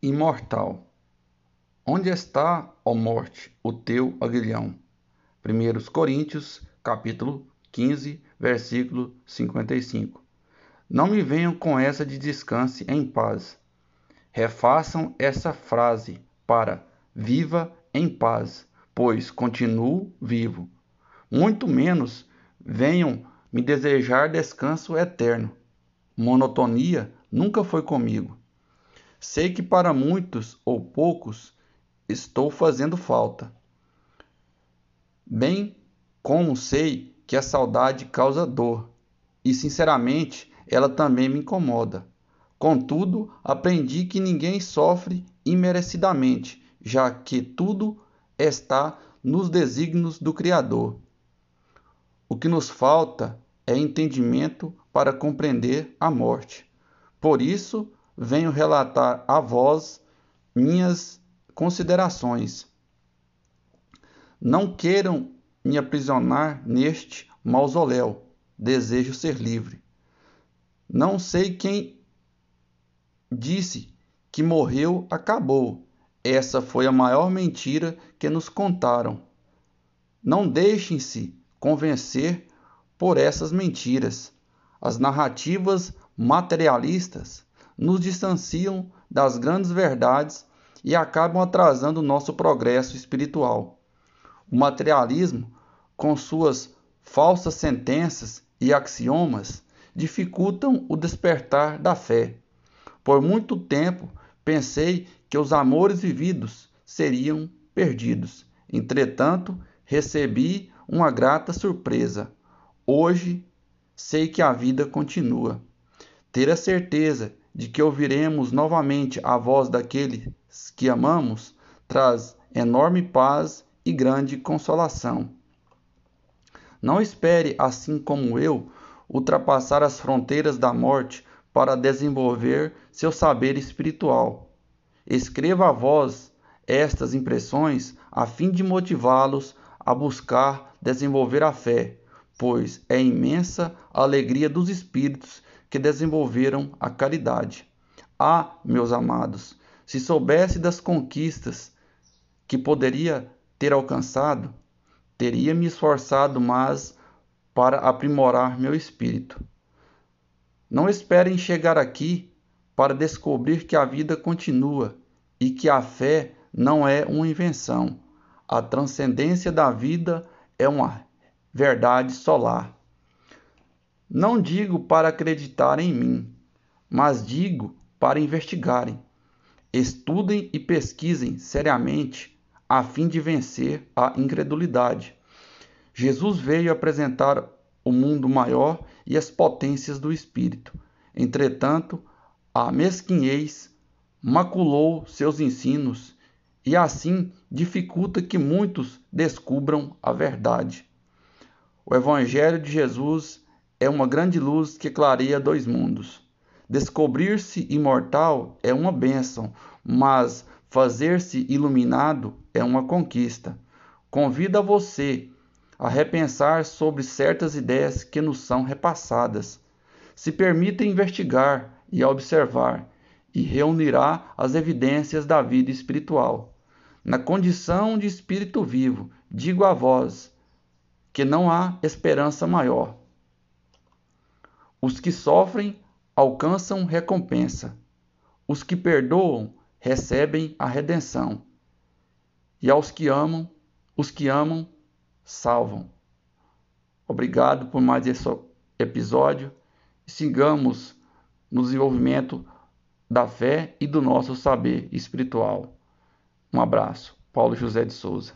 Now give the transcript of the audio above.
imortal. Onde está, ó morte, o teu aguilhão? 1 Coríntios, capítulo 15, versículo 55. Não me venham com essa de descanse em paz. Refaçam essa frase para viva em paz, pois continuo vivo. Muito menos venham me desejar descanso eterno. Monotonia nunca foi comigo. Sei que para muitos ou poucos estou fazendo falta. Bem como sei que a saudade causa dor, e sinceramente ela também me incomoda. Contudo, aprendi que ninguém sofre imerecidamente, já que tudo está nos desígnios do Criador. O que nos falta é entendimento para compreender a morte. Por isso, venho relatar a vós minhas considerações. Não queiram me aprisionar neste mausoléu, desejo ser livre. Não sei quem disse que morreu, acabou. Essa foi a maior mentira que nos contaram. Não deixem-se convencer por essas mentiras. As narrativas materialistas nos distanciam das grandes verdades e acabam atrasando o nosso progresso espiritual. O materialismo, com suas falsas sentenças e axiomas, dificultam o despertar da fé. Por muito tempo pensei que os amores vividos seriam perdidos. Entretanto, recebi uma grata surpresa. Hoje sei que a vida continua. Ter a certeza de que ouviremos novamente a voz daqueles que amamos traz enorme paz e grande consolação. Não espere, assim como eu, ultrapassar as fronteiras da morte para desenvolver seu saber espiritual. Escreva a voz estas impressões a fim de motivá-los a buscar desenvolver a fé, pois é imensa a alegria dos espíritos que desenvolveram a caridade. Ah, meus amados, se soubesse das conquistas que poderia ter alcançado, teria me esforçado mais para aprimorar meu espírito. Não esperem chegar aqui para descobrir que a vida continua e que a fé não é uma invenção. A transcendência da vida é uma verdade solar. Não digo para acreditar em mim, mas digo para investigarem. Estudem e pesquisem seriamente a fim de vencer a incredulidade. Jesus veio apresentar o mundo maior e as potências do espírito. Entretanto, a mesquinhez maculou seus ensinos e assim dificulta que muitos descubram a verdade. O Evangelho de Jesus é uma grande luz que clareia dois mundos. Descobrir-se imortal é uma bênção, mas fazer-se iluminado é uma conquista. Convido a você a repensar sobre certas ideias que nos são repassadas. Se permita investigar e observar, e reunirá as evidências da vida espiritual. Na condição de espírito vivo, digo a vós que não há esperança maior. Os que sofrem alcançam recompensa. Os que perdoam recebem a redenção. E aos que amam, os que amam, salvam. Obrigado por mais esse episódio. Sigamos no desenvolvimento da fé e do nosso saber espiritual. Um abraço. Paulo José de Souza.